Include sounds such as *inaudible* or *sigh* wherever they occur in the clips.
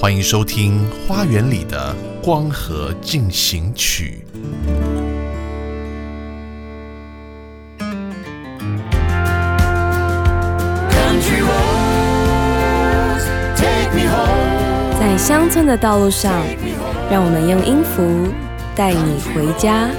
欢迎收听《花园里的光合进行曲》。在乡村的道路上，让我们用音符带你回家。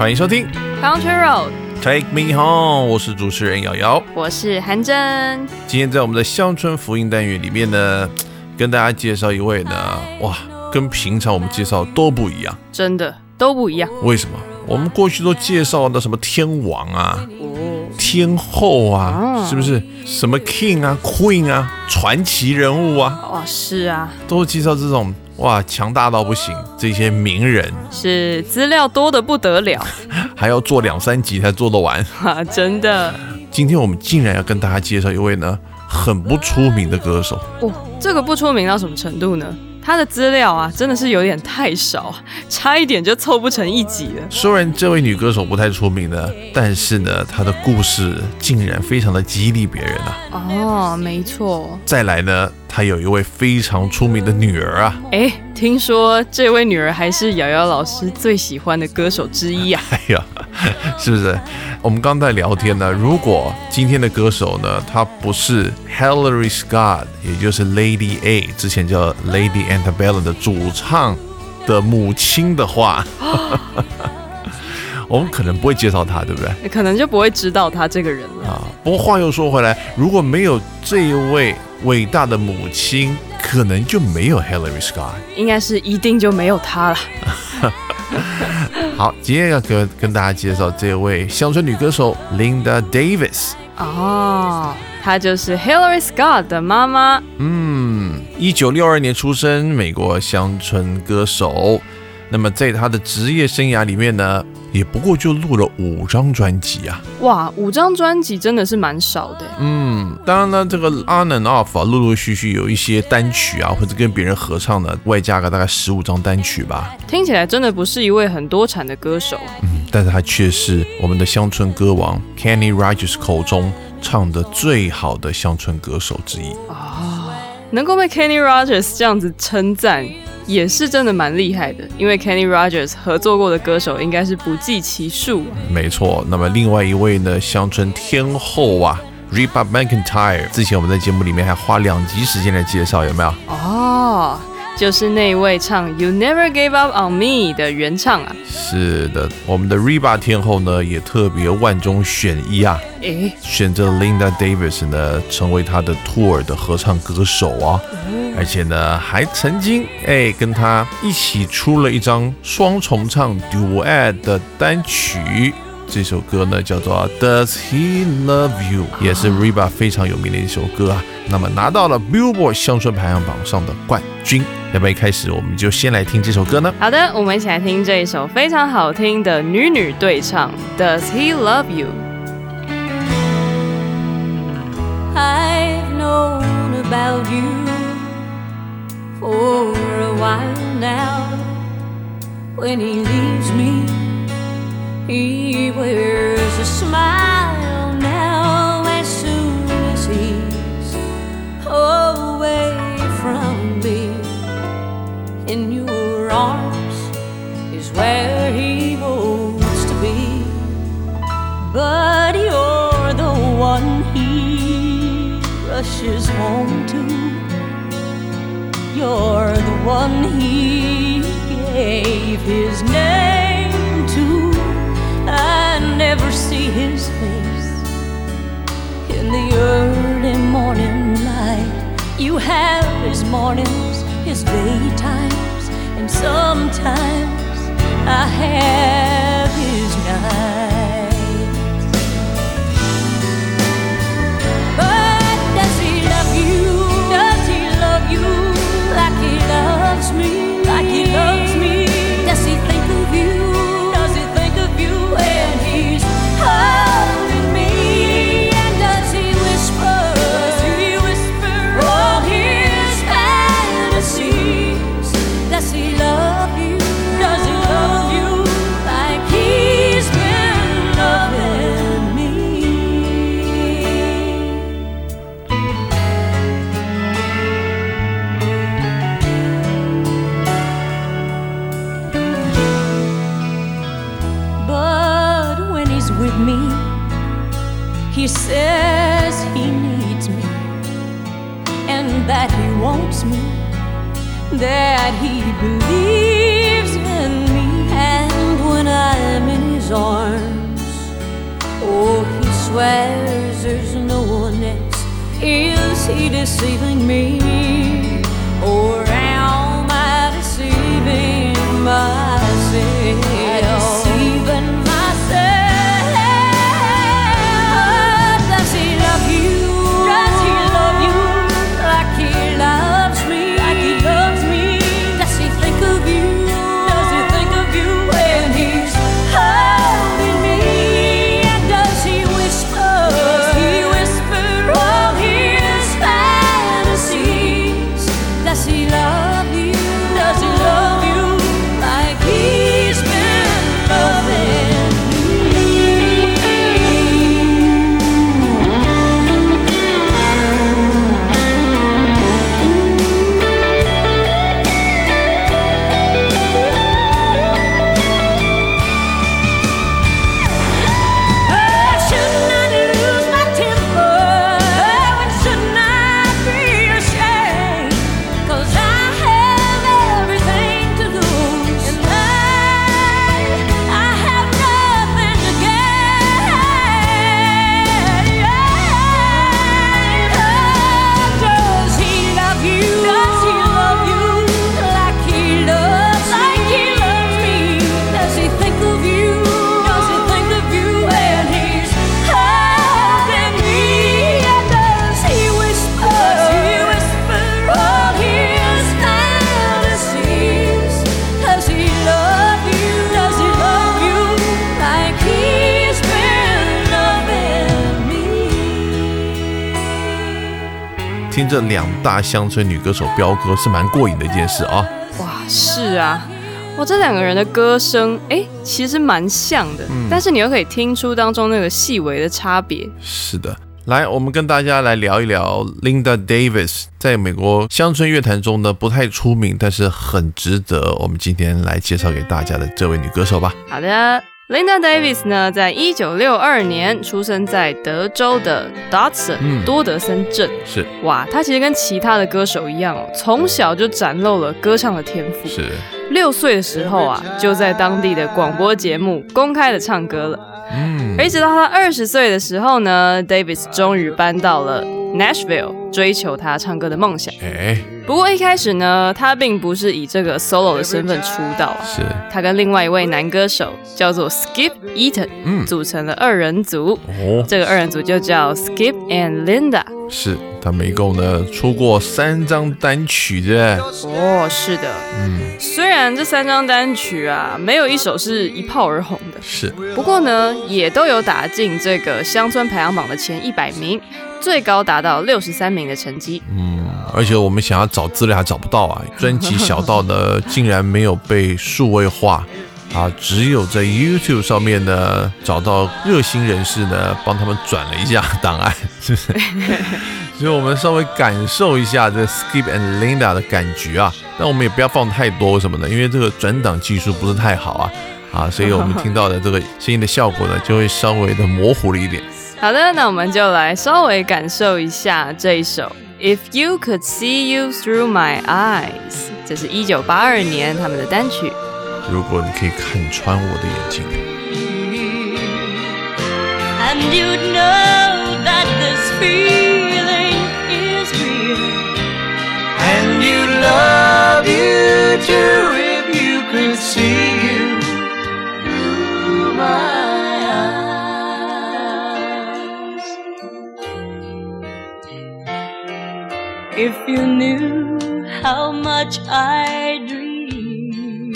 欢迎收听 Country Road，Take Me Home，我是主持人瑶瑶。我是韩真。今天在我们的乡村福音单元里面呢，跟大家介绍一位呢，哇，跟平常我们介绍都不一样。真的都不一样为什么？我们过去都介绍的什么天王啊、哦。天后啊，哦是不是？什么 King 啊、Queen 啊，传奇人物啊，哇，是啊，都介绍这种哇强大到不行这些名人，是资料多的不得了 *laughs* 还要做两三集才做得完。哈，*laughs* 真的。今天我们竟然要跟大家介绍一位呢很不出名的歌手，哦，这个不出名到什么程度呢？他的资料啊，真的是有点太少，差一点就凑不成一集了。虽然这位女歌手不太出名呢，但是呢，她的故事竟然非常的激励别人啊！哦，没错。再来呢，她有一位非常出名的女儿啊，哎，听说这位女儿还是瑶瑶老师最喜欢的歌手之一啊。*laughs* 哎呀，是不是？我们刚在聊天呢，如果今天的歌手呢，她不是 Hillary Scott，也就是 Lady A，之前叫 Lady Antebellum 的主唱的母亲的话，*laughs* 我们可能不会介绍她，对不对？可能就不会知道他这个人了。啊，不过话又说回来，如果没有这一位伟大的母亲，可能就没有 Hillary Scott。应该是一定就没有他了。*laughs* 好，今天要跟跟大家介绍这位乡村女歌手 Linda Davis。哦，她就是 Hillary Scott 的妈妈。嗯，一九六二年出生，美国乡村歌手。那么在她的职业生涯里面呢，也不过就录了五张专辑啊。哇，五张专辑真的是蛮少的。嗯，当然呢，这个 on and off 啊，陆陆续续有一些单曲啊，或者跟别人合唱的，外加个大概十五张单曲吧。听起来真的不是一位很多产的歌手。嗯，但是他却是我们的乡村歌王 Kenny Rogers 口中唱的最好的乡村歌手之一。能够被 Kenny Rogers 这样子称赞，也是真的蛮厉害的。因为 Kenny Rogers 合作过的歌手应该是不计其数。没错，那么另外一位呢，乡村天后啊，Reba McEntire，之前我们在节目里面还花两集时间来介绍，有没有？哦，就是那位唱 You Never Gave Up on Me 的原唱啊。是的，我们的 Reba 天后呢，也特别万中选一啊，诶，选择 Linda Davis 呢成为她的 tour 的合唱歌手啊，而且呢还曾经哎跟她一起出了一张双重唱 duet 的单曲。这首歌呢叫做 Does He Love You，也是 Reba 非常有名的一首歌啊。那么拿到了 Billboard 乡村排行榜上的冠军。要不要一开始我们就先来听这首歌呢？好的，我们一起来听这一首非常好听的女女对唱 Does He Love You？ I've known about you for a while now. When he leaves me, he wears a smile now as soon as he's away from me. In your arms is where he wants to be. But you're the one he rushes home to. You're the one he gave his name to. I never see his face in the early morning light. You have his mornings, his daytimes, and sometimes I have his nights. 大乡村女歌手飙歌是蛮过瘾的一件事啊。哇，是啊，哇，这两个人的歌声，哎，其实蛮像的，但是你又可以听出当中那个细微的差别。是的，来，我们跟大家来聊一聊 Linda Davis，在美国乡村乐坛中呢不太出名，但是很值得我们今天来介绍给大家的这位女歌手吧。好的，Linda Davis 呢，在一九六二年出生在德州的 Dodson、嗯多德森镇。是哇，她其实跟其他的歌手一样哦，从小就展露了歌唱的天赋。是，六岁的时候啊，就在当地的广播节目公开的唱歌了。嗯，而一直到她二十岁的时候呢，Davis 终于搬到了 Nashville，追求她唱歌的梦想。哎，不过一开始呢，他并不是以这个 solo 的身份出道啊，是，他跟另外一位男歌手叫做 Skip Eaton，嗯，组成了二人组。哦，这个二人组就叫 Skip and Linda。是他们一共呢出过三张单曲的，哦，是的，嗯，虽然这三张单曲啊，没有一首是一炮而红的，是，不过呢，也都有打进这个乡村排行榜的前一百名，最高达到六十三名的成绩。嗯，而且我们想要找资料还找不到啊，*laughs* 专辑小到呢竟然没有被数位化。啊，只有在 YouTube 上面呢，找到热心人士呢，帮他们转了一下档案，是不是？所以我们稍微感受一下这 Skip and Linda 的感觉啊，但我们也不要放太多，为什么的？因为这个转档技术不是太好啊，啊，所以我们听到的这个声音的效果呢，就会稍微的模糊了一点。好的，那我们就来稍微感受一下这一首《If You Could See You Through My Eyes》，这是一九八二年他们的单曲。如果你可以看穿我的眼睛， and you'd know that this feeling is real. And you love you too If you knew how much I dream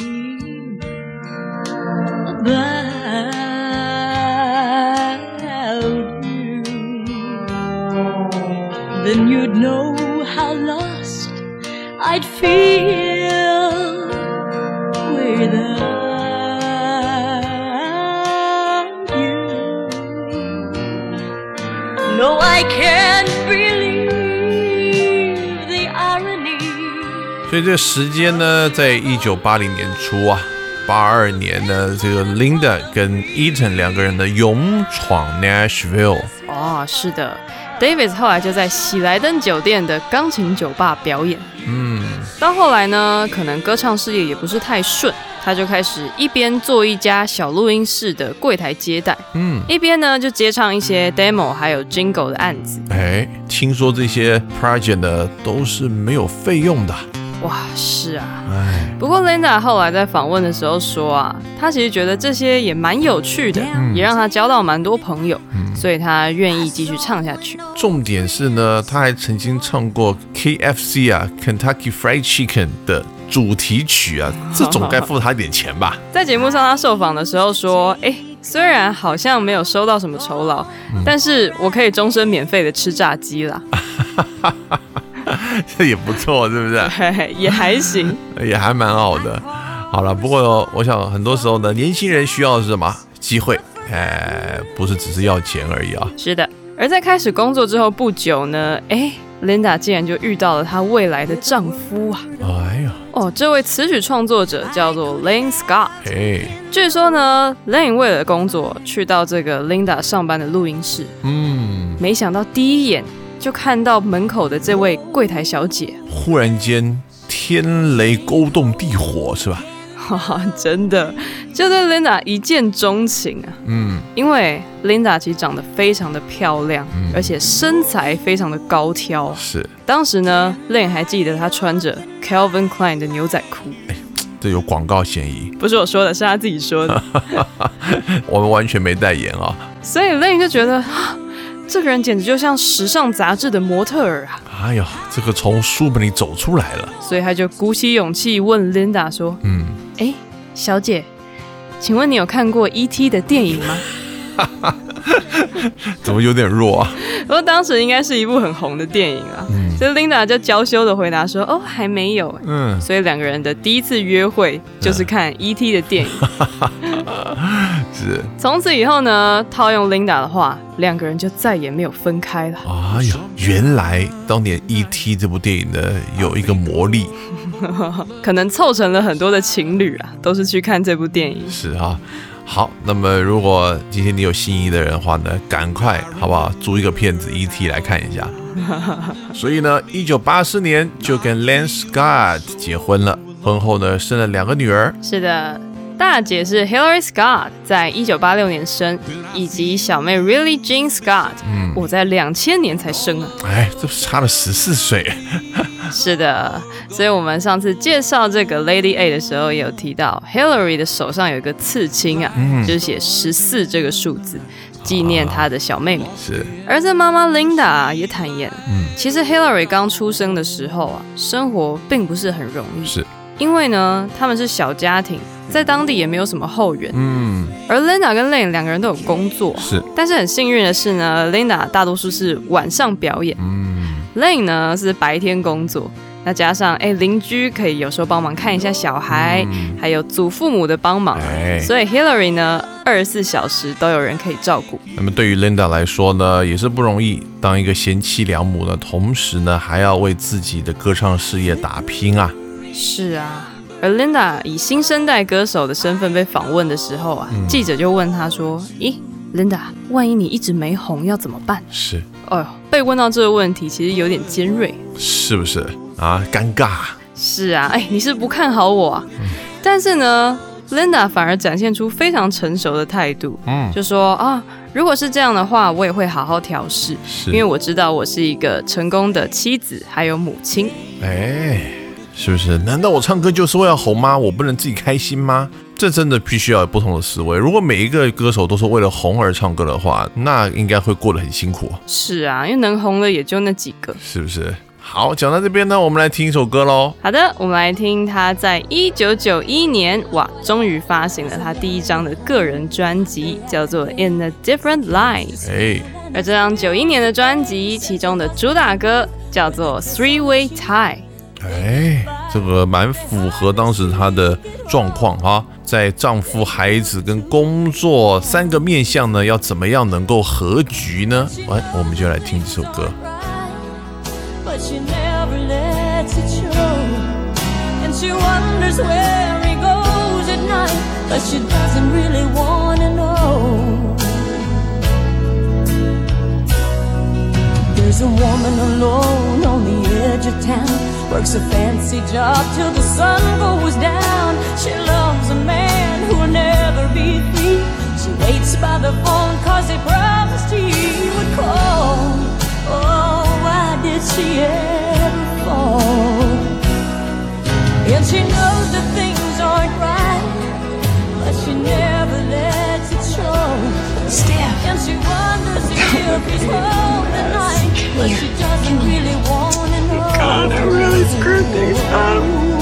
about you, then you'd know how lost I'd feel 所以这个时间呢，在一九八零年初啊，八二年呢，这个 Linda 跟 Eaton 两个人的勇闯 Nashville，哦，是的，Davis 后来就在喜来登酒店的钢琴酒吧表演。嗯，到后来呢，可能歌唱事业也不是太顺，他就开始一边做一家小录音室的柜台接待，嗯，一边呢就接唱一些 demo 还有 jingle 的案子。哎，听说这些 project 呢都是没有费用的，哇，是啊。哎，不过 Linda 后来在访问的时候说啊，她其实觉得这些也蛮有趣的，也让她交到蛮多朋友，所以她愿意继续唱下去。重点是呢，他还曾经唱过 KFC 啊，Kentucky Fried Chicken 的主题曲啊，*laughs* 这总该付他一点钱吧？在节目上，他受访的时候说：“哎，虽然好像没有收到什么酬劳，但是我可以终身免费的吃炸鸡啦，*laughs* *laughs* 这也不错，是不是？*laughs* 也还行。*laughs* 也还蛮好的。好了，不过我想很多时候呢，年轻人需要的是什么？机会，哎，不是只是要钱而已啊。是的。而在开始工作之后不久呢，哎，Linda 竟然就遇到了她未来的丈夫啊！哎呀，哦，这位词曲创作者叫做 Lane Scott。哎，据说呢，Lane 为了工作去到这个 Linda 上班的录音室，嗯，没想到第一眼就看到门口的这位柜台小姐，忽然间天雷勾动地火，是吧？哈哈，真的就对 Linda 一见钟情啊！嗯，因为 Linda 其实长得非常的漂亮，嗯而且身材非常的高挑。是，当时呢，Lane 还记得她穿着 Calvin Klein 的牛仔裤，哎这有广告嫌疑，不是我说的，是她自己说的。*laughs* 我们完全没代言啊。所以 Lane 就觉得，啊这个人简直就像时尚杂志的模特儿啊！哎呀，这个从书本里走出来了。所以他就鼓起勇气问 Linda 说嗯，：“哎，小姐，请问你有看过 E.T. 的电影吗 *laughs* 怎么有点弱啊？？”不过当时应该是一部很红的电影啊，嗯所以 Linda 就娇羞的回答说：“哦，还没有。”嗯，所以两个人的第一次约会就是看 E.T. 的电影。*laughs* 是。从此以后呢，套用 Linda 的话，两个人就再也没有分开了。哎呀，原来当年《E.T.》这部电影呢有一个魔力，*laughs* 可能凑成了很多的情侣啊，都是去看这部电影。是啊。好，那么如果今天你有心仪的人的话呢，赶快好不好租一个片子《E.T.》来看一下。*laughs* 所以呢，一九八四年就跟 Lance Scott 结婚了，婚后呢生了两个女儿。是的，大姐是 Hillary Scott，在一九八六年生，以及小妹 Really Jean Scott，我在两千年才生啊。哎，这差了十四岁？*laughs* 是的，所以我们上次介绍这个 Lady A 的时候，也有提到 Hillary 的手上有一个刺青啊，就是写十四这个数字，纪念她的小妹妹。是，而这妈妈 Linda 也坦言，嗯其实 Hillary 刚出生的时候啊，生活并不是很容易，是，因为呢，他们是小家庭，在当地也没有什么后援。嗯，而 Linda 跟 Lane 两个人都有工作，是，但是很幸运的是呢，Linda 大多数是晚上表演嗯，，Lane 呢是白天工作。那加上哎，邻居可以有时候帮忙看一下小孩，嗯还有祖父母的帮忙，哎，所以 Hillary 呢二十四小时都有人可以照顾。那么对于 Linda 来说呢，也是不容易，当一个贤妻良母呢，同时呢还要为自己的歌唱事业打拼啊。是啊，而 Linda 以新生代歌手的身份被访问的时候啊，记者就问她说：“咦，Linda，万一你一直没红要怎么办是，？”哦哟，被问到这个问题，其实有点尖锐。是不是啊？尴尬，是啊，哎，你是不看好我啊？但是呢，Linda 反而展现出非常成熟的态度，嗯，就说啊，如果是这样的话，我也会好好调试，因为我知道我是一个成功的妻子，还有母亲。哎，是不是？难道我唱歌就是为了红吗？我不能自己开心吗？这真的必须要有不同的思维。如果每一个歌手都是为了红而唱歌的话，那应该会过得很辛苦，是啊，因为能红的也就那几个。是不是？好，讲到这边呢，我们来听一首歌喽。好的，我们来听他在一九九一年，哇，终于发行了他第一张的个人专辑，叫做《In a Different Light》。哎，而这张九一年的专辑，其中的主打歌叫做《Three Way Tie》。哎，这个蛮符合当时她的状况哈，在丈夫、孩子跟工作三个面向呢，要怎么样能够合局呢？哎，我们就来听这首歌。There's a woman alone on the edge of town. Works a fancy job till the sun goes down. She loves a man who will never be free. She waits by the phone cause he promised he would call. Oh, why did she ever fall? And she knows that things aren't right, but she never lets it show. And she wonders if he's home tonight, but she doesn't really want to know. God, I really screwed things up.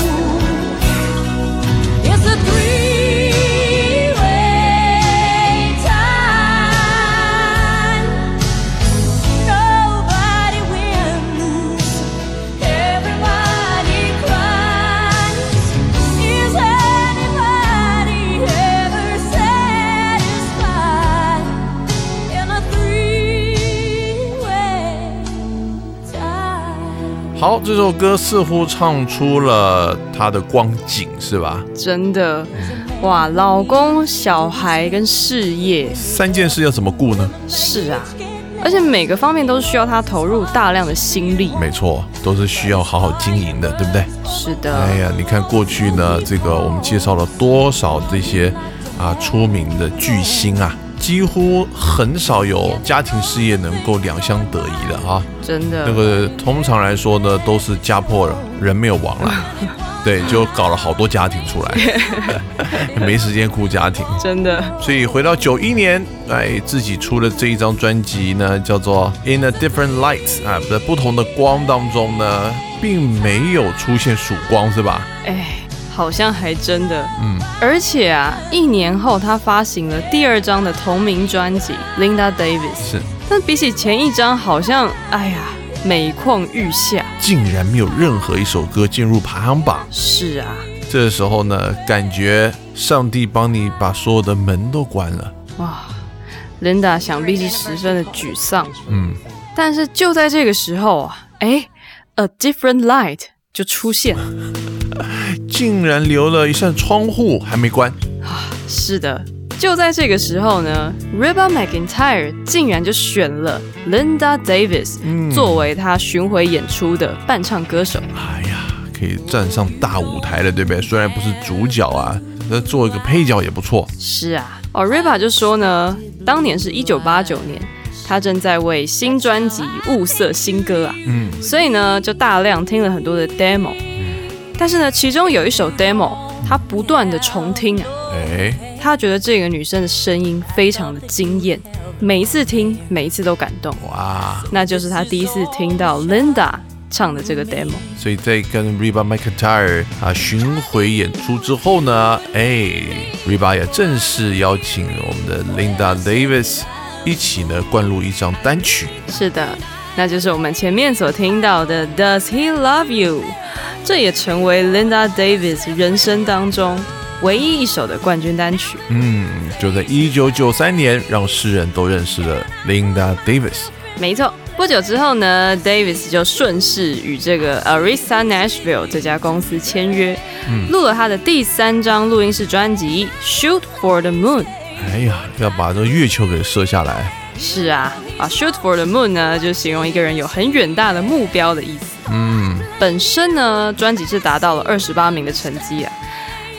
好，这首歌似乎唱出了他的光景，是吧？真的，哇，老公、小孩跟事业，三件事要怎么顾呢？是啊，而且每个方面都需要他投入大量的心力。没错，都是需要好好经营的，对不对？是的，哎呀，你看过去呢，这个我们介绍了多少这些啊出名的巨星啊，几乎很少有家庭事业能够两相得宜的啊。真的，那个通常来说呢，都是家破人没有亡了，*laughs* 对，就搞了好多家庭出来，*laughs* 没时间顾家庭。真的，所以回到九一年，哎，自己出了这一张专辑呢，叫做《In a Different Light》啊，在不同的光当中呢，并没有出现曙光，是吧？哎，好像还真的，嗯，而且啊，一年后他发行了第二张的同名专辑《Linda Davis》，是，但比起前一张，好像，哎呀，每况愈下。竟然没有任何一首歌进入排行榜。是啊，这时候呢，感觉上帝帮你把所有的门都关了。哇，Linda 想必是十分的沮丧。嗯，但是就在这个时候啊，哎，A Different Light 就出现了。竟然留了一扇窗户还没关啊。是的，就在这个时候呢，Reba McIntyre 竟然就选了 Linda Davis、作为他巡回演出的伴唱歌手。哎呀，可以站上大舞台了，对不对？虽然不是主角啊，那做一个配角也不错。是啊，哦，Reba 就说呢，当年是一九八九年，他正在为新专辑物色新歌啊，嗯，所以呢就大量听了很多的 demo，但是呢，其中有一首 demo，他不断的重听啊，哎，他觉得这个女生的声音非常的惊艳，每一次听，每一次都感动，哇！那就是他第一次听到 Linda 唱的这个 demo。所以在跟 Reba McIntyre 啊巡回演出之后呢，哎，Reba 也正式邀请我们的 Linda Davis 一起呢灌录一张单曲。是的，那就是我们前面所听到的 Does He Love You？这也成为 Linda Davis 人生当中唯一一首的冠军单曲。嗯，就在一九九三年，让世人都认识了 Linda Davis。没错，不久之后呢，Davis 就顺势与这个 Arista Nashville 这家公司签约，录了他的第三张录音室专辑《Shoot for the Moon》。哎呀，要把这个月球给射下来。是啊，啊，Shoot for the Moon 呢，就形容一个人有很远大的目标的意思。嗯，本身呢，专辑是达到了二十八名的成绩啊，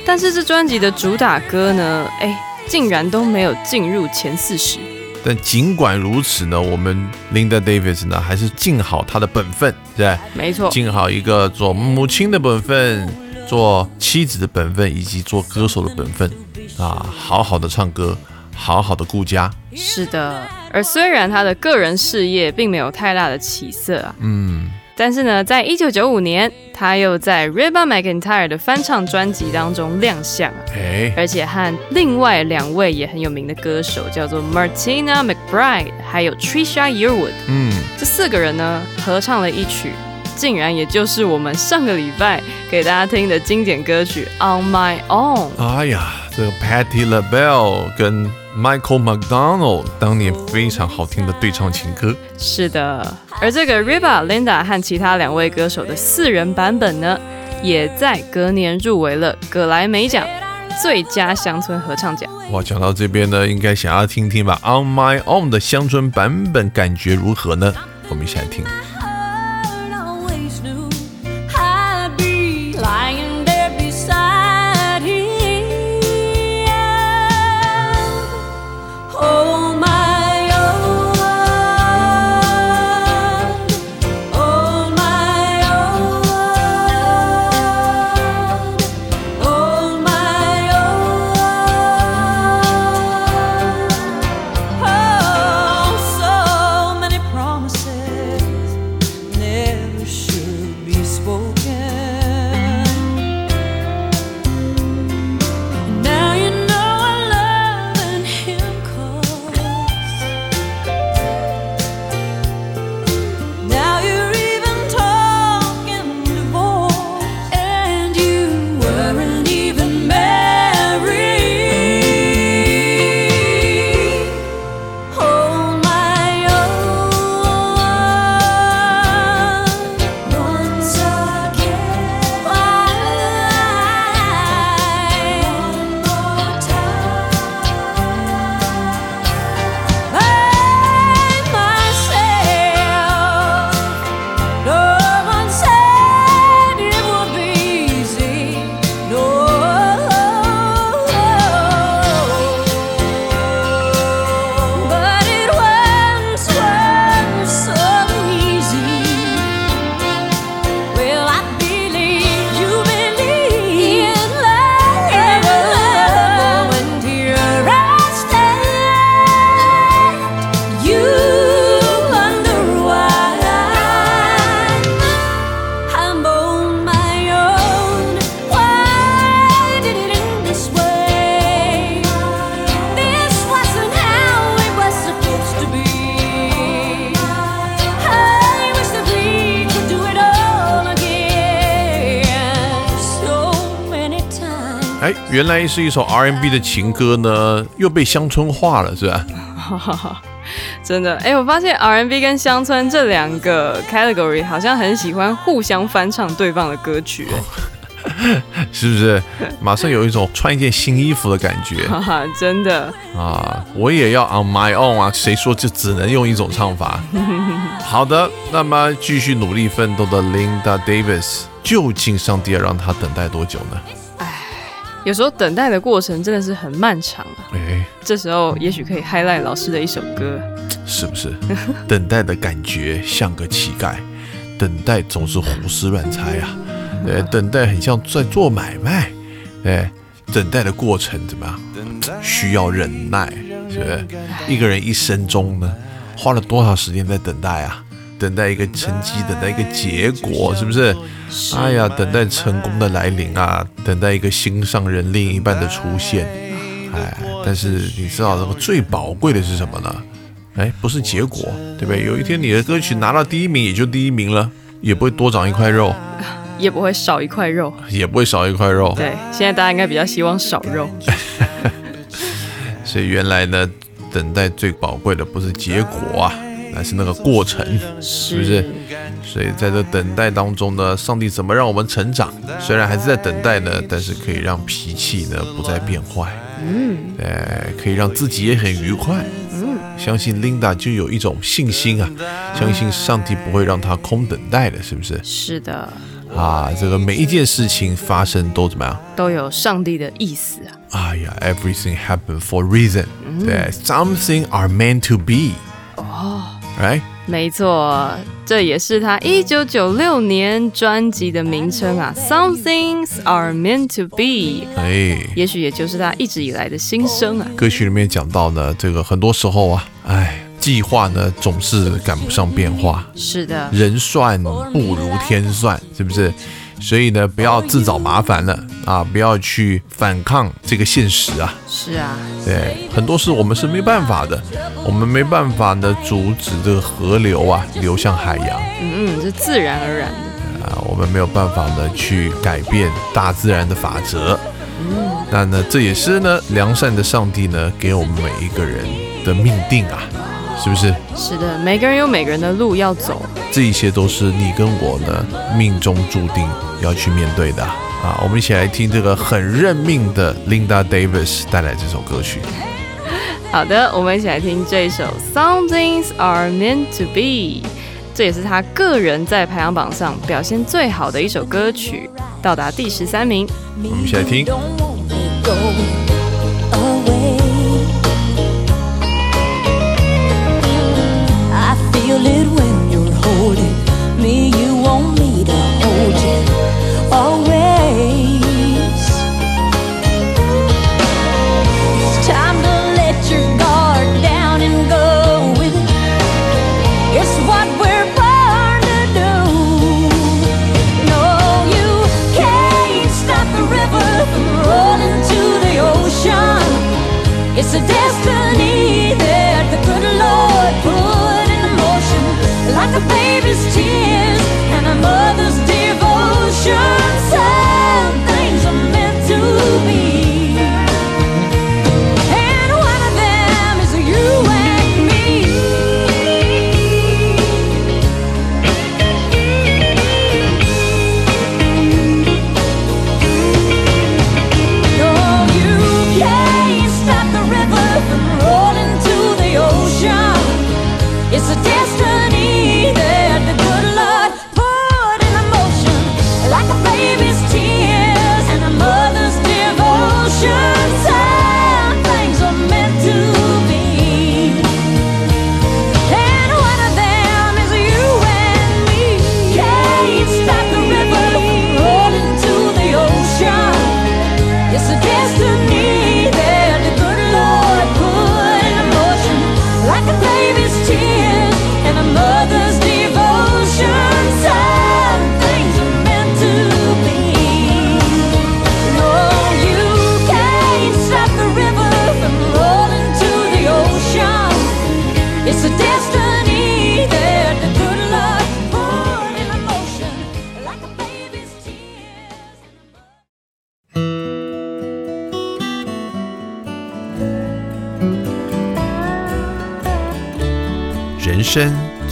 但是这专辑的主打歌呢，哎，竟然都没有进入前四十。但尽管如此呢，我们 Linda Davis 呢还是尽好她的本分，对不对？没错，尽好一个做母亲的本分，做妻子的本分，以及做歌手的本分啊，好好的唱歌，好好的顾家。是的。而虽然他的个人事业并没有太大的起色啊，嗯，但是呢，在一九九五年，他又在 Reba McIntyre 的翻唱专辑当中亮相啊，哎，而且和另外两位也很有名的歌手，叫做 Martina McBride 还有 Trisha Yearwood，嗯，这四个人呢合唱了一曲，竟然也就是我们上个礼拜给大家听的经典歌曲《On My Own》。哎呀，这个 Patti LaBelle 跟 Michael McDonald 当年非常好听的对唱情歌。是的，而这个 Riba、Linda 和其他两位歌手的四人版本呢，也在隔年入围了葛莱美奖最佳乡村合唱奖。哇，讲到这边呢，应该想要听听吧，《On My Own》的乡村版本感觉如何呢？我们一起来听。原来是一首 R&B 的情歌呢，又被乡村化了，是吧？*laughs* 真的，哎、我发现 R&B 跟乡村这两个 category 好像很喜欢互相翻唱对方的歌曲，哎 *laughs* 是不是？马上有一种穿一件新衣服的感觉哈哈，*laughs* 真的，啊！我也要 on my own 啊！谁说就只能用一种唱法？好的，那么继续努力奋斗的 Linda Davis，究竟上帝要让她等待多久呢？有时候等待的过程真的是很漫长啊。哎，这时候也许可以 highlight 老师的一首歌，是不是？*laughs* 等待的感觉像个乞丐，等待总是胡思乱猜啊。呃，等待很像在做买卖，哎，等待的过程怎么样？需要忍耐，是不是？一个人一生中呢，花了多少时间在等待啊？等待一个成绩，等待一个结果，是不是？哎呀，等待成功的来临啊，等待一个心上人另一半的出现。哎，但是你知道这个最宝贵的是什么呢？哎，不是结果，对不对？有一天你的歌曲拿到第一名，也就第一名了，也不会多长一块肉，也不会少一块肉。也不会少一块肉。对，现在大家应该比较希望少肉。*laughs* 所以原来呢，等待最宝贵的不是结果啊，而是那个过程，是不是？所以在这等待当中呢，上帝怎么让我们成长？虽然还是在等待呢，但是可以让脾气呢不再变坏，嗯，呃，可以让自己也很愉快。嗯，相信 Linda 就有一种信心啊，相信上帝不会让她空等待的，是不是？是的，啊，这个每一件事情发生都怎么样？都有上帝的意思啊。哎呀，everything happen for reason，、对，something are meant to be。哦，right，没错，这也是他一九九六年专辑的名称啊。Some things are meant to be，哎，也许也就是他一直以来的心声啊。歌曲里面讲到呢，这个很多时候啊，哎，计划呢总是赶不上变化，是的，人算不如天算，是不是？所以呢，不要自找麻烦了啊！不要去反抗这个现实啊！是啊，对，很多事我们是没办法的，我们没办法呢阻止这个河流啊流向海洋嗯嗯，是自然而然的。啊，我们没有办法呢去改变大自然的法则。嗯那呢，这也是呢良善的上帝呢给我们每一个人的命定啊，是不是？是的，每个人有每个人的路要走。这一切都是你跟我呢命中注定要去面对的啊！我们一起来听这个很认命的 Linda Davis 带来这首歌曲。好的，我们一起来听这一首《Some Things Are Meant to Be》，这也是他个人在排行榜上表现最好的一首歌曲，到达第十三名。我们一起来听。Feel it when you're holding me. You want me to hold you always. Like a baby's tears His tears and a mother.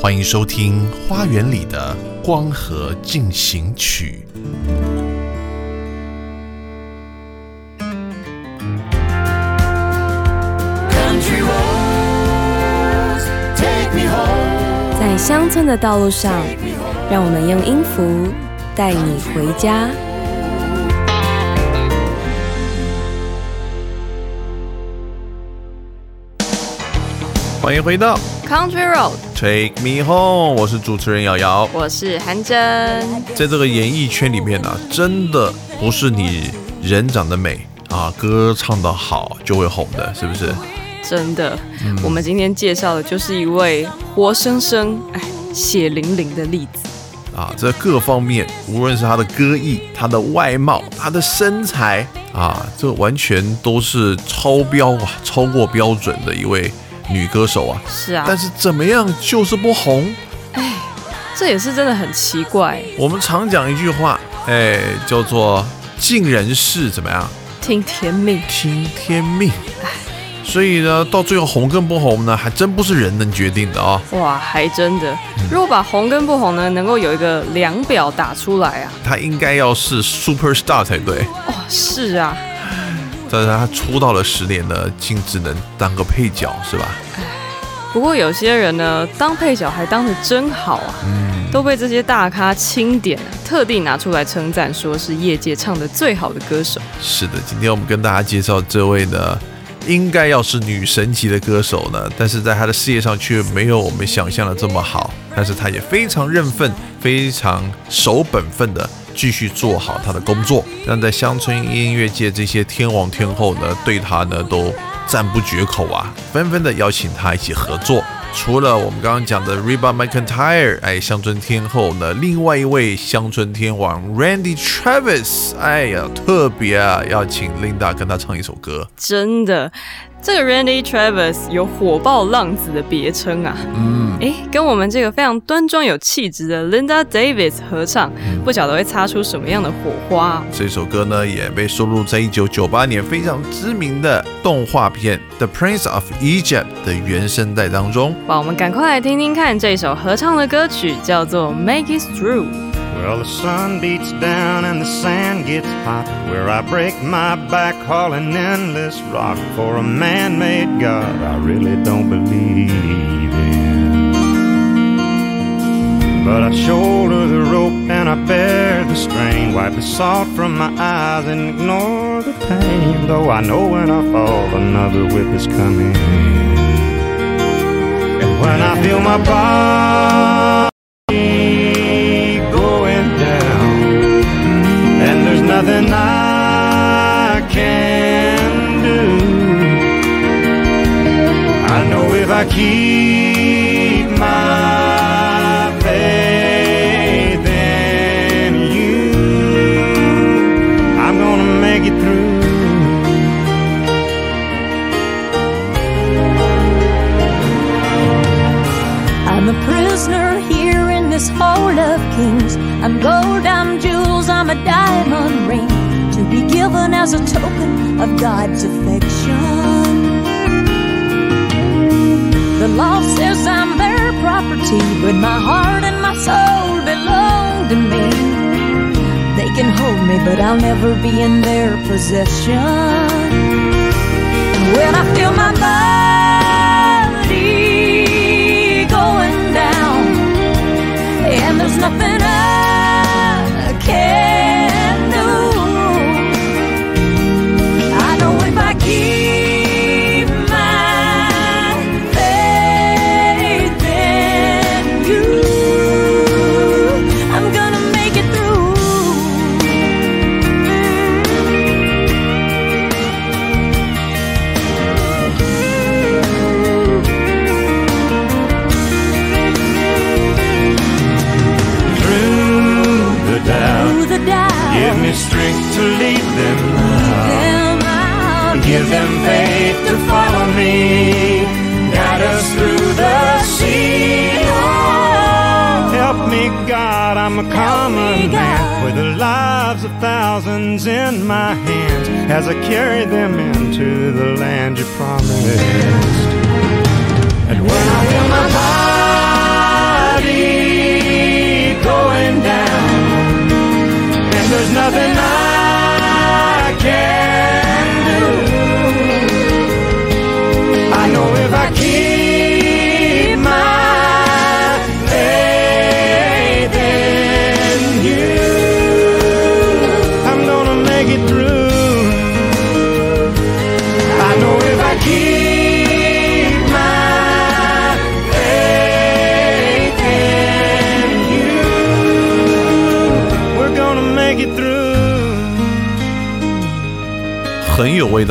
欢迎收听《花园里的光合进行曲》。Country roads, take me home. 在乡村的道路上，让我们用音符带你回家。欢迎回到 Country Road，Take Me Home，我是主持人瑶瑶。我是韩真。在这个演艺圈里面呢、真的不是你人长得美啊，歌唱得好就会红的，是不是？真的，我们今天介绍的就是一位活生生、哎，血淋淋的例子。啊，这各方面，无论是他的歌艺、他的外貌、他的身材啊，这完全都是超标啊，超过标准的一位女歌手啊。是啊，但是怎么样就是不红？哎这也是真的很奇怪。我们常讲一句话，哎，叫做尽人事怎么样，听天命，听天命。所以呢，到最后红跟不红呢，还真不是人能决定的啊、哇，还真的。如果把红跟不红呢，能够有一个量表打出来啊，他应该要是 super star 才对。哦，是啊，但是他出道了十年呢，竟只能当个配角，是吧？不过有些人呢，当配角还当的真好啊，嗯都被这些大咖钦点，特地拿出来称赞，说是业界唱的最好的歌手。是的，今天我们跟大家介绍这位呢，应该要是女神级的歌手呢，但是在她的事业上却没有我们想象的这么好。但是她也非常认份，非常守本分的继续做好他的工作，让在乡村音乐界这些天王天后呢，对他呢都赞不绝口啊，纷纷的邀请他一起合作。除了我们刚刚讲的 Reba McEntire，哎，乡村天后呢，另外一位乡村天王 Randy Travis，哎呀，特别啊，要请 Linda 跟他唱一首歌。真的，这个 Randy Travis 有火爆浪子的别称啊。嗯，诶，跟我们这个非常端庄有气质的 Linda Davis 合唱，不晓得会擦出什么样的火花啊、这首歌呢也被收录在一九九八年非常知名的动画片《The Prince of Egypt》的原声带当中。哇，我们赶快来听听看这首合唱的歌曲，叫做《Make It Through》。Well, the sun beats down and the sand gets hot. Where I break my back hauling endless rock for a man made God I really don't believe in. But I shoulder the rope and I bear the strain. Wipe the salt from my eyes and ignore the pain. Though I know when I fall, another whip is coming. And when I feel my body going down, and there's nothing I can do. I know if I keep as a token of God's affection. The law says I'm their property, but my heart and my soul belong to me. They can hold me, but I'll never be in their possession. When I feel my body going down, and there's nothing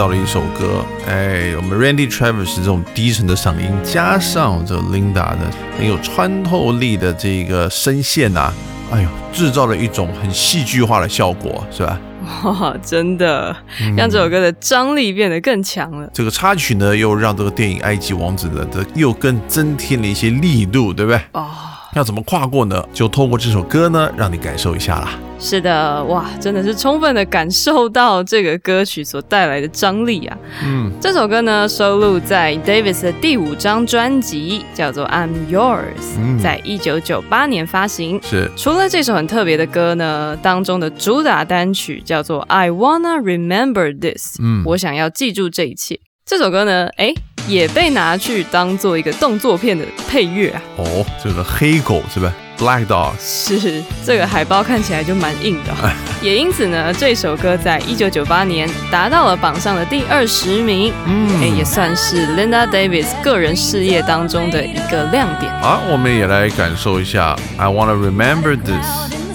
很有味道的一首歌，哎，我们 Randy Travis 这种低沉的嗓音，加上这 Linda 的很有穿透力的这个声线呐、哎呦，制造了一种很戏剧化的效果，是吧？哇，真的让这首歌的张力变得更强了。这个插曲呢，又让这个电影《埃及王子》的，这又更增添了一些力度，对不对？哦，要怎么跨过呢？就透过这首歌呢，让你感受一下啦。是的，哇，真的是充分的感受到这个歌曲所带来的张力啊。嗯，这首歌呢，收录在 Davis 的第五张专辑，叫做《I'm Yours》，嗯在一九九八年发行。是除了这首很特别的歌呢，当中的主打单曲叫做《I Wanna Remember This》，嗯我想要记住这一切。这首歌呢，哎，也被拿去当做一个动作片的配乐啊。哦，这个黑狗是吧？Black Dog，是，这个海报看起来就蛮硬的哦、也因此呢，这首歌在一九九八年达到了榜上的第二十名，嗯哎，也算是 Linda Davis 个人事业当中的一个亮点。好，我们也来感受一下。I wanna remember this。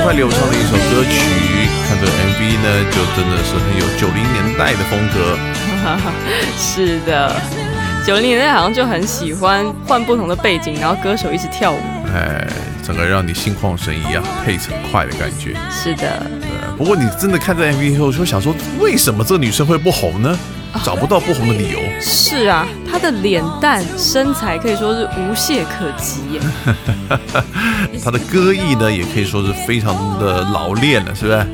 轻快流畅的一首歌曲，看这个 MV 呢，就真的是很有九零年代的风格。*laughs* 是的，九零年代好像就很喜欢换不同的背景，然后歌手一直跳舞。哎，整个让你心旷神怡啊，配很快的感觉。是的，对，不过你真的看这 MV 以后，就想说，为什么这女生会不红呢？找不到不红的理由。是啊，他的脸蛋、身材可以说是无懈可击耶。*laughs* 她的歌艺呢，也可以说是非常的老练了，是不是？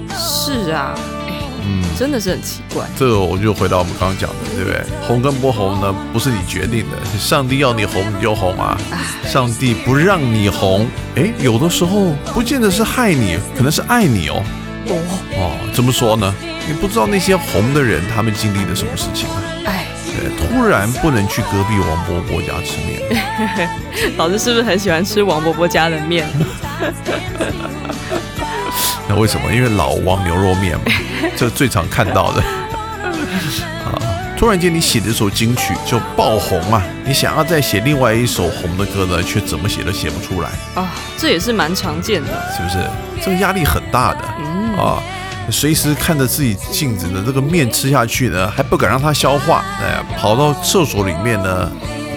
是啊，哎，嗯，真的是很奇怪。这个我就回到我们刚刚讲的，对不对？红跟不红呢，不是你决定的，是上帝要你红你就红啊。上帝不让你红，哎，有的时候不见得是害你，可能是爱你哦。哦，哦，怎么说呢？你不知道那些红的人他们经历了什么事情啊？哎，对，突然不能去隔壁王伯伯家吃面，*laughs* 老师是不是很喜欢吃王伯伯家的面？*laughs* 那为什么？因为老王牛肉面嘛，*laughs* 这最常看到的。啊，突然间你写的这首金曲就爆红啊！你想要再写另外一首红的歌呢，却怎么写都写不出来，啊，这也是蛮常见的。是不是？这个压力很大的啊！随时看着自己镜子的这个面吃下去呢，还不敢让它消化，哎，跑到厕所里面呢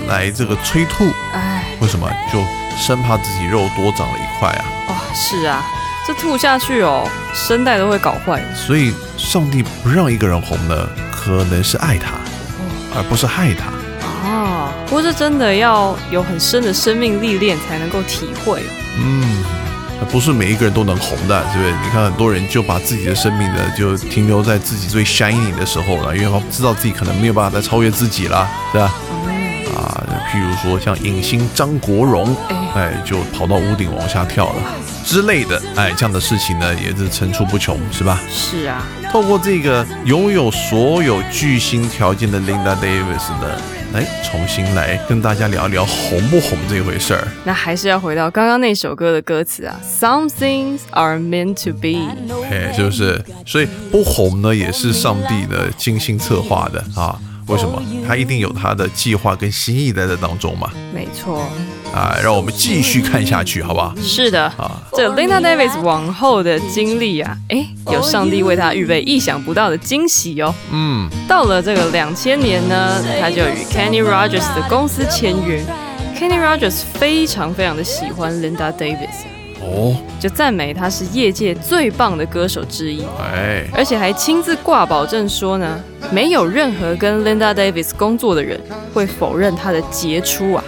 来这个催吐，哎，为什么？就生怕自己肉多长了一块啊！哇，是啊，这吐下去哦，声带都会搞坏。所以上帝不让一个人红呢，可能是爱他，而不是害他。哦，不过这真的要有很深的生命历练才能够体会哦。嗯，不是每一个人都能红的，对不对？你看很多人就把自己的生命呢，就停留在自己最 shining 的时候了，因为他知道自己可能没有办法再超越自己了，对吧？啊，譬如说像影星张国荣，哎哎，就跑到屋顶往下跳了之类的，哎，这样的事情呢也是层出不穷，是吧？是啊，透过这个拥有所有巨星条件的 Linda Davis 呢，来重新来跟大家聊聊红不红这回事儿。那还是要回到刚刚那首歌的歌词啊，Some things are meant to be。哎，是不是？所以不红呢，也是上帝的精心策划的啊。为什么？他一定有他的计划跟心意在这当中嘛。没错，啊，让我们继续看下去，好不好？是的。啊，这 Linda Davis 往后的经历啊，哎，有上帝为她预备意想不到的惊喜哦。嗯，到了这个两千年呢，她就与 Kenny Rogers 的公司签约。Kenny Rogers 非常非常的喜欢 Linda Davis，哦，就赞美她是业界最棒的歌手之一，哎，而且还亲自挂保证说呢，没有任何跟 Linda Davis 工作的人会否认她的杰出啊，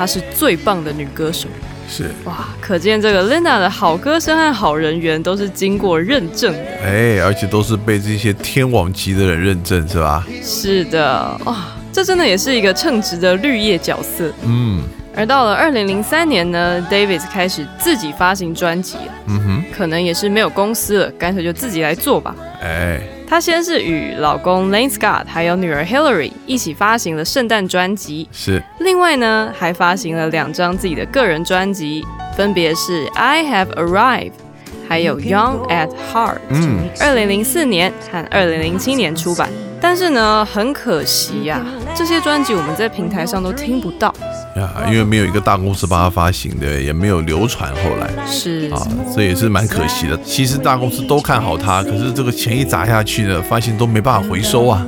她是最棒的女歌手。是，哇，可见这个 Linda 的好歌声和好人缘都是经过认证的。哎，而且都是被这些天王级的人认证，是吧？是的，哇，这真的也是一个称职的绿叶角色。嗯而到了二零零三年呢，Davis 开始自己发行专辑了，嗯哼，可能也是没有公司了，干脆就自己来做吧。哎，她先是与老公 Lane Scott 还有女儿 Hillary 一起发行了圣诞专辑，是，另外呢还发行了两张自己的个人专辑，分别是 I Have Arrived 还有 Young at Heart。嗯，二零零四年和二零零七年出版。但是呢，很可惜呀、这些专辑我们在平台上都听不到。呀，因为没有一个大公司帮他发行的，也没有流传后来。是啊，这也是蛮可惜的。其实大公司都看好他，可是这个钱一砸下去呢，发现都没办法回收啊。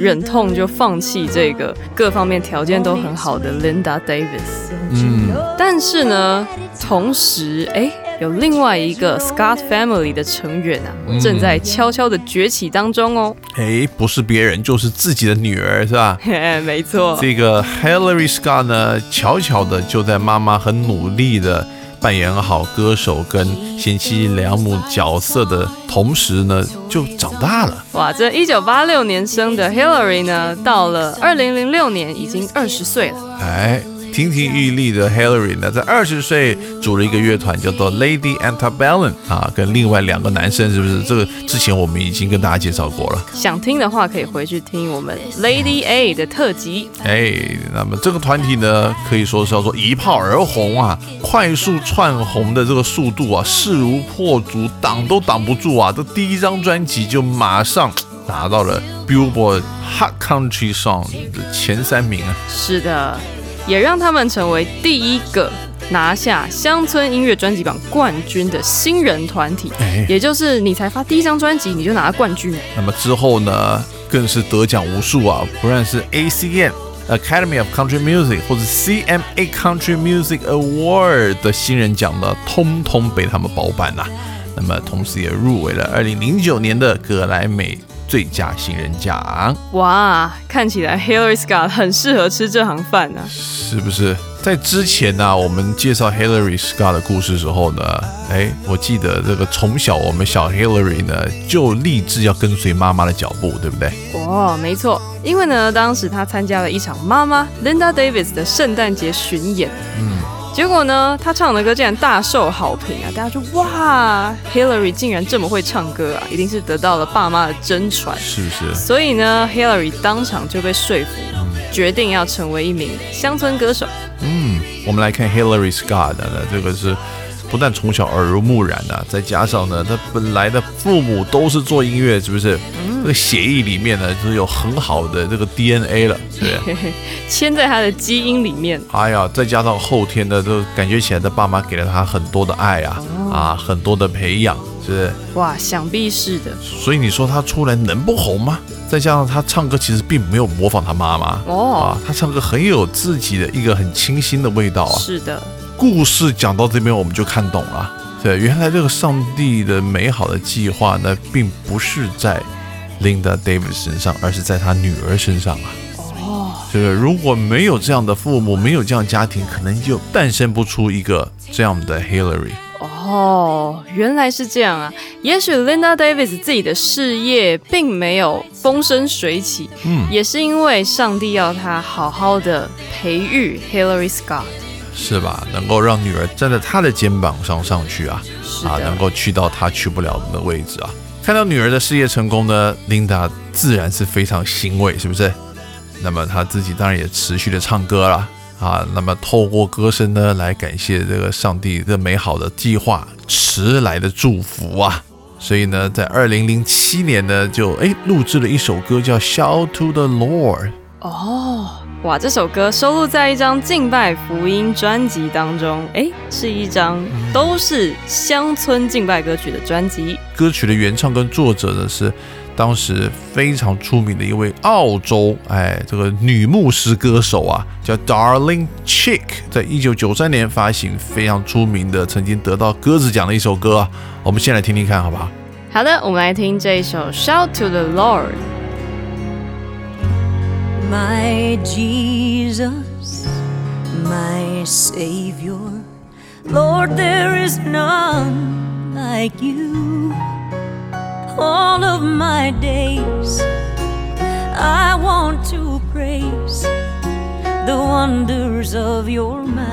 忍痛就放弃这个各方面条件都很好的 Linda Davis。嗯，但是呢，同时哎，有另外一个 Scott Family 的成员啊，正在悄悄的崛起当中哦。哎，不是别人，就是自己的女儿，是吧？*laughs* 没错，这个 Hillary Scott 呢，悄悄的就在妈妈很努力的扮演好歌手跟贤妻良母角色的同时呢，就长大了。哇，这一九八六年生的 Hillary 呢，到了二零零六年已经二十岁了。哎，亭亭玉立的 Hillary 呢，在二十岁组了一个乐团，叫做 Lady Antebellum 啊，跟另外两个男生，是不是？这个之前我们已经跟大家介绍过了。想听的话，可以回去听我们 Lady A 的特辑。哎，那么这个团体呢，可以说是叫做一炮而红啊，快速窜红的这个速度啊，势如破竹，挡都挡不住啊！这第一张专辑就马上拿到了 Billboard Hot Country Song 的前三名啊！是的，也让他们成为第一个拿下乡村音乐专辑榜冠军的新人团体。哎，也就是你才发第一张专辑，你就拿了冠军。那么之后呢，更是得奖无数啊，不论是 ACM。Academy of Country Music 或者 CMA Country Music Award 的新人奖呢，通通被他们包办呐、那么同时也入围了2009年的格莱美最佳新人奖，哇，看起来 Hillary Scott 很适合吃这行饭啊。是不是？在之前呢、我们介绍 Hillary Scott 的故事的时候呢，哎，我记得这个从小我们小 Hillary 呢就立志要跟随妈妈的脚步，对不对？哦，没错，因为呢，当时她参加了一场妈妈 Linda Davis 的圣诞节巡演，嗯，结果呢，他唱的歌竟然大受好评啊！大家说哇，Hillary 竟然这么会唱歌啊，一定是得到了爸妈的真传。是不是？所以呢，Hillary 当场就被说服，决定要成为一名乡村歌手。嗯，我们来看 Hillary Scott 的，这个是不但从小耳濡目染啊，再加上呢，他本来的父母都是做音乐，是不是？这个血液里面呢，就是有很好的这个 DNA 了，对不对？嘿嘿，嵌在他的基因里面。哎呀，再加上后天的，都感觉起来，他爸妈给了他很多的爱啊，啊，很多的培养，是不是？哇，想必是的。所以你说他出来能不红吗？再加上他唱歌其实并没有模仿他妈妈哦啊，他唱歌很有自己的一个很清新的味道啊。是的，故事讲到这边，我们就看懂了。对，原来这个上帝的美好的计划呢，并不是在 Linda Davis 身上，而是在她女儿身上啊。哦，就是如果没有这样的父母，没有这样家庭，可能就诞生不出一个这样的 Hillary。哦，哦，原来是这样啊！也许 Linda Davis 自己的事业并没有风生水起，嗯也是因为上帝要他好好的培育 Hillary Scott。是吧？能够让女儿站在他的肩膀上上去啊，啊，能够去到他去不了的位置啊。看到女儿的事业成功呢，琳达自然是非常欣慰，是不是？那么她自己当然也持续的唱歌了，啊，那么透过歌声呢，来感谢这个上帝的美好的计划迟来的祝福啊。所以呢，在二零零七年呢，就哎录制了一首歌叫《Shout to the Lord》。哦，哇，这首歌收录在一张敬拜福音专辑当中，诶，是一张都是乡村敬拜歌曲的专辑。歌曲的原唱跟作者呢是当时非常出名的一位澳洲哎这个女牧师歌手啊，叫 Darling Chick，在一九九三年发行非常出名的，曾经得到鸽子奖的一首歌啊。我们先来听听看好不好？好的，我们来听这一首《Shout to the Lord》。My Jesus, my Savior. Lord, there is none like you. All of my days, I want to praise the wonders of your mighty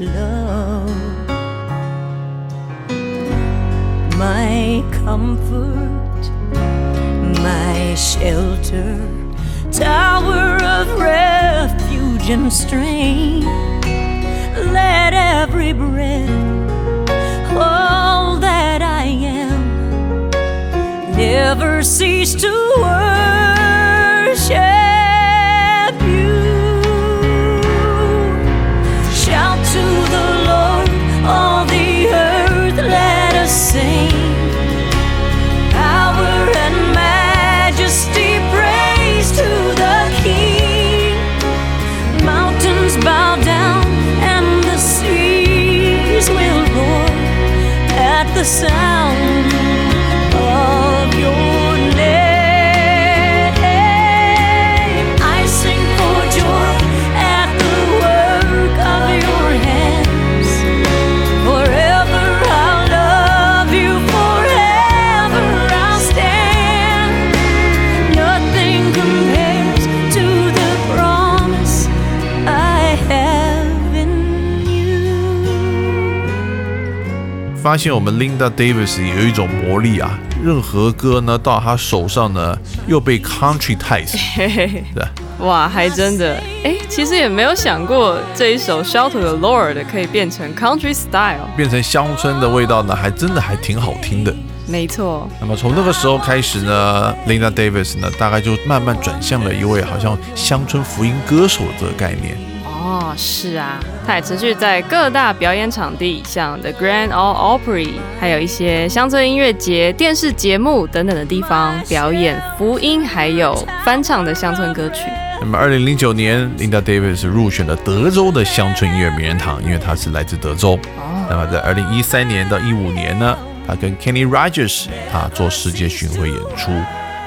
love. My comfort shelter, tower of refuge and strength. Let every breath, all that I am, never cease to worship 发现我们 Linda Davis 有一种魔力啊，任何歌呢到她手上呢又被 country ties，嘿嘿嘿，*laughs* 对？哇，还真的，诶，其实也没有想过这一首《Shout to the Lord》可以变成 Country Style。变成乡村的味道呢，还真的还挺好听的。没错，那么从那个时候开始呢，Linda Davis 呢，大概就慢慢转向了一位好像乡村福音歌手的这个概念。哦，是啊，他也持续在各大表演场地，像 The Grand Ole Opry，还有一些乡村音乐节、电视节目等等的地方表演福音，还有翻唱的乡村歌曲。那么，二零零九年，Linda Davis 入选了德州的乡村音乐名人堂，因为她是来自德州。哦那么，在二零一三年到一五年呢，她跟 Kenny Rogers 啊做世界巡回演出。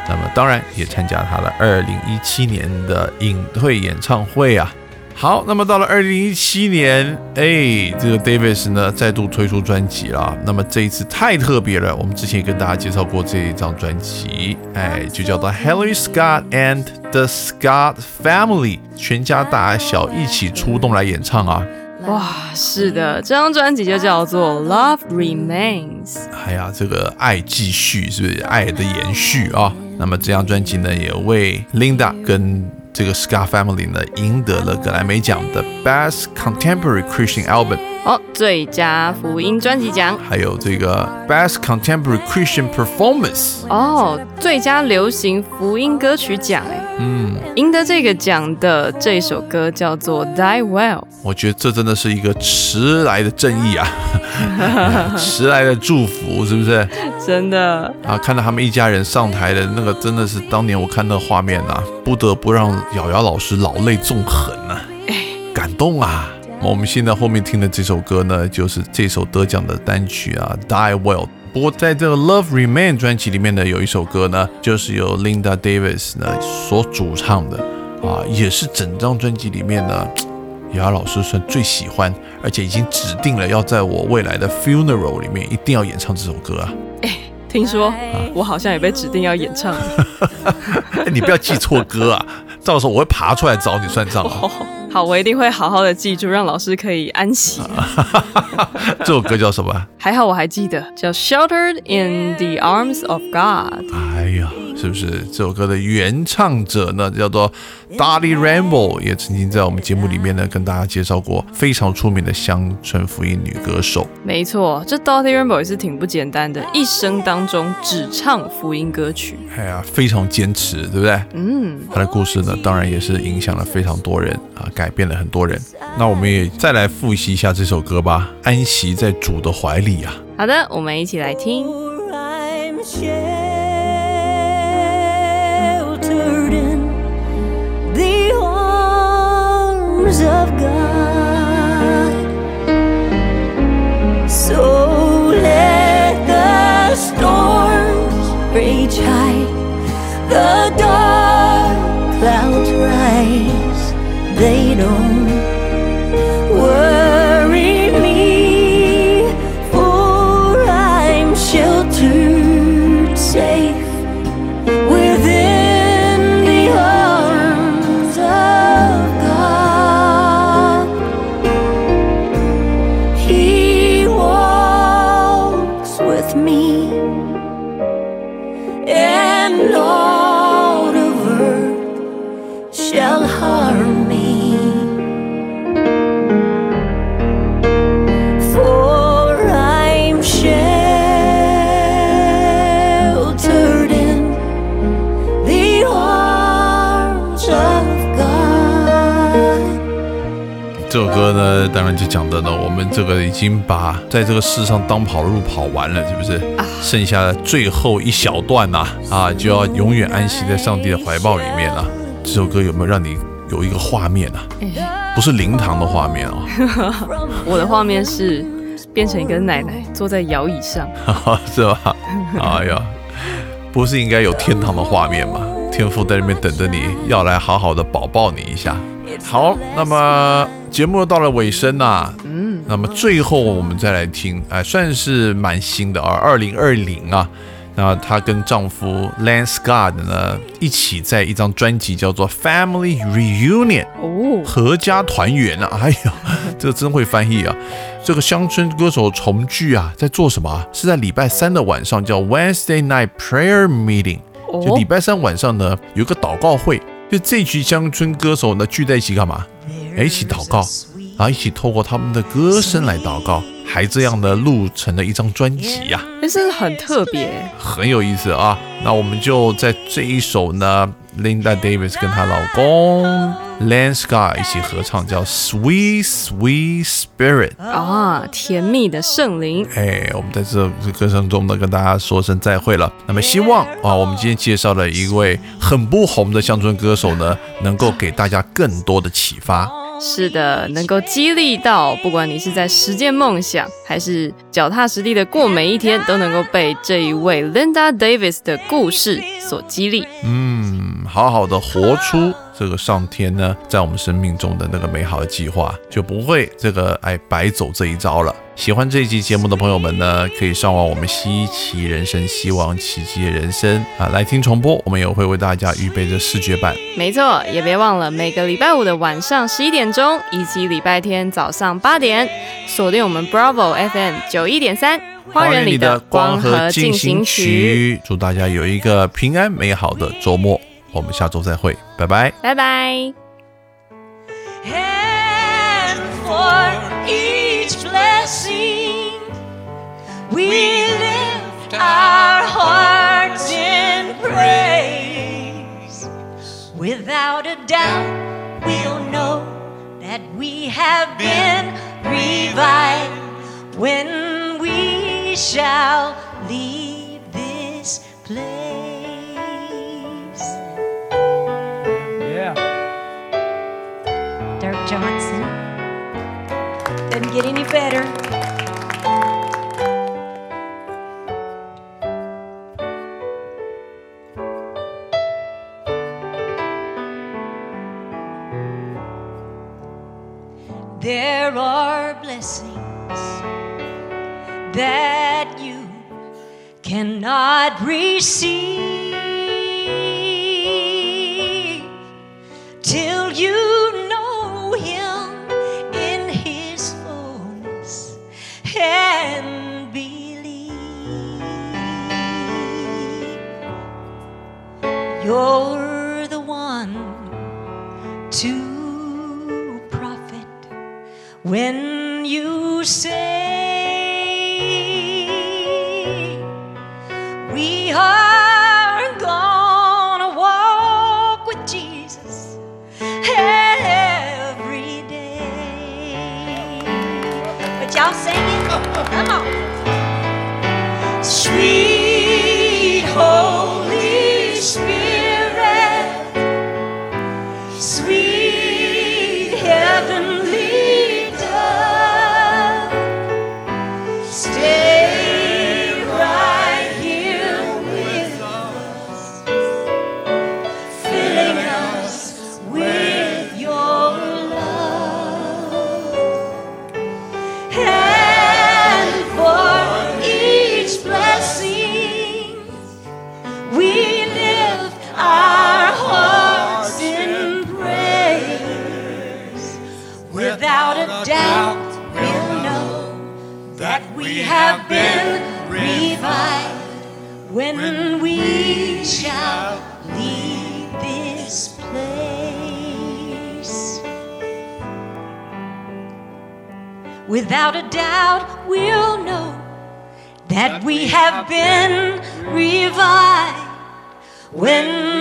那么，当然也参加她的二零一七年的隐退演唱会啊。好，那么到了二零一七年，哎，这个 Davis 呢再度推出专辑了。那么这一次太特别了，我们之前也跟大家介绍过这一张专辑，哎，就叫做 Hillary Scott and the Scott Family，全家大小一起出动来演唱啊。哇，是的，这张专辑就叫做《Love Remains》。哎呀，这个爱继续是不是爱的延续啊？那么这张专辑呢，也为 Linda 跟这个 Scott Family 呢赢得了格莱美奖的 Best Contemporary Christian Album， 哦，最佳福音专辑奖。还有这个 Best Contemporary Christian Performance。哦，最佳流行福音歌曲奖，哎，嗯，赢得这个奖的这首歌叫做《Die Well》。我觉得这真的是一个迟来的正义啊，*laughs* 迟来的祝福，是不是？真的，啊，看到他们一家人上台的那个，真的是当年我看那个画面啊，不得不让瑶瑶老师老泪纵横啊，感动啊！我们现在后面听的这首歌呢，就是这首得奖的单曲啊，《Die Well》。不过在这个《Love Remain》专辑里面呢，有一首歌呢，就是由 Linda Davis 呢所主唱的啊，也是整张专辑里面呢雅雅老师算最喜欢，而且已经指定了要在我未来的 funeral 里面一定要演唱这首歌啊！哎听说我好像也被指定要演唱 *laughs* 你不要记错歌啊，到时候我会爬出来找你算账啊！我一定会好好的记住，让老师可以安息。*laughs* 这首歌叫什么？还好我还记得，叫《Sheltered in the Arms of God》。哎呀，是不是这首歌的原唱者呢？叫做 Dolly Rainbow，也曾经在我们节目里面呢跟大家介绍过非常出名的乡村福音女歌手。没错，这 Dottie Rainbow 也是挺不简单的，一生当中只唱福音歌曲。哎呀，非常坚持，对不对？嗯，她的故事呢，当然也是影响了非常多人啊，改变了很多人。那我们也再来复习一下这首歌吧，《安息在主的怀里》啊。好的，我们一起来听。呢，当然就讲的呢，我们这个已经把在这个世上当跑路跑完了，是不是？剩下的最后一小段呐、啊，就要永远安息在上帝的怀抱里面了。这首歌有没有让你有一个画面啊？不是灵堂的画面哦，*laughs* 我的画面是变成一个奶奶坐在摇椅上，*laughs* 是吧？哎呀，不是应该有天堂的画面吗？天父在那边等着你，要来好好的抱抱你一下。好，那么节目又到了尾声呐、嗯，那么最后我们再来听，哎，算是蛮新的啊，二零二零啊。那她跟丈夫 Lance God 呢，一起在一张专辑叫做《Family Reunion》哦，合家团圆啊！*laughs* 哎呀，这个真会翻译啊！这个乡村歌手重聚啊，在做什么啊？是在礼拜三的晚上，叫 Wednesday Night Prayer Meeting。就礼哦，拜三晚上呢，有一个祷告会，就这群乡村歌手呢聚在一起干嘛？哎一起祷告，然后一起透过他们的歌声来祷告，还这样的录成了一张专辑呀、但是很特别，很有意思啊。那我们就在这一首呢，Linda Davis 跟她老公 Lance Scott 一起合唱，叫《Sweet Sweet Spirit》。啊，甜蜜的圣灵。哎，我们在这这歌声中呢，跟大家说声再会了。那么希望啊，我们今天介绍了一位很不红的乡村歌手呢，能够给大家更多的启发。是的，能够激励到，不管你是在实践梦想，还是脚踏实地的过每一天，都能够被这一位 Linda Davis 的故事所激励。嗯，好好的活出这个上天呢，在我们生命中的那个美好的计划，就不会这个哎白走这一招了。喜欢这一期节目的朋友们呢，可以上网我们稀奇人生、希望奇迹的人生啊来听重播，我们也会为大家预备着视觉版。没错，也别忘了每个礼拜五的晚上十一点钟，以及礼拜天早上八点，锁定我们 Bravo FM 九一点三，花园里的光和进行曲。，祝大家有一个平安美好的周末，我们下周再会，拜拜。拜拜。 and for each blessing we lift our hearts in praise. Without a doubt, we'll know that we have been revived when we shall leave this place. Yeah. Dirk Johnson. Doesn't get any better. There are blessings that you cannot receive. till you know Him in His fullness and believe. You're the one to profit when you say. without a doubt we'll know that we have been revived. When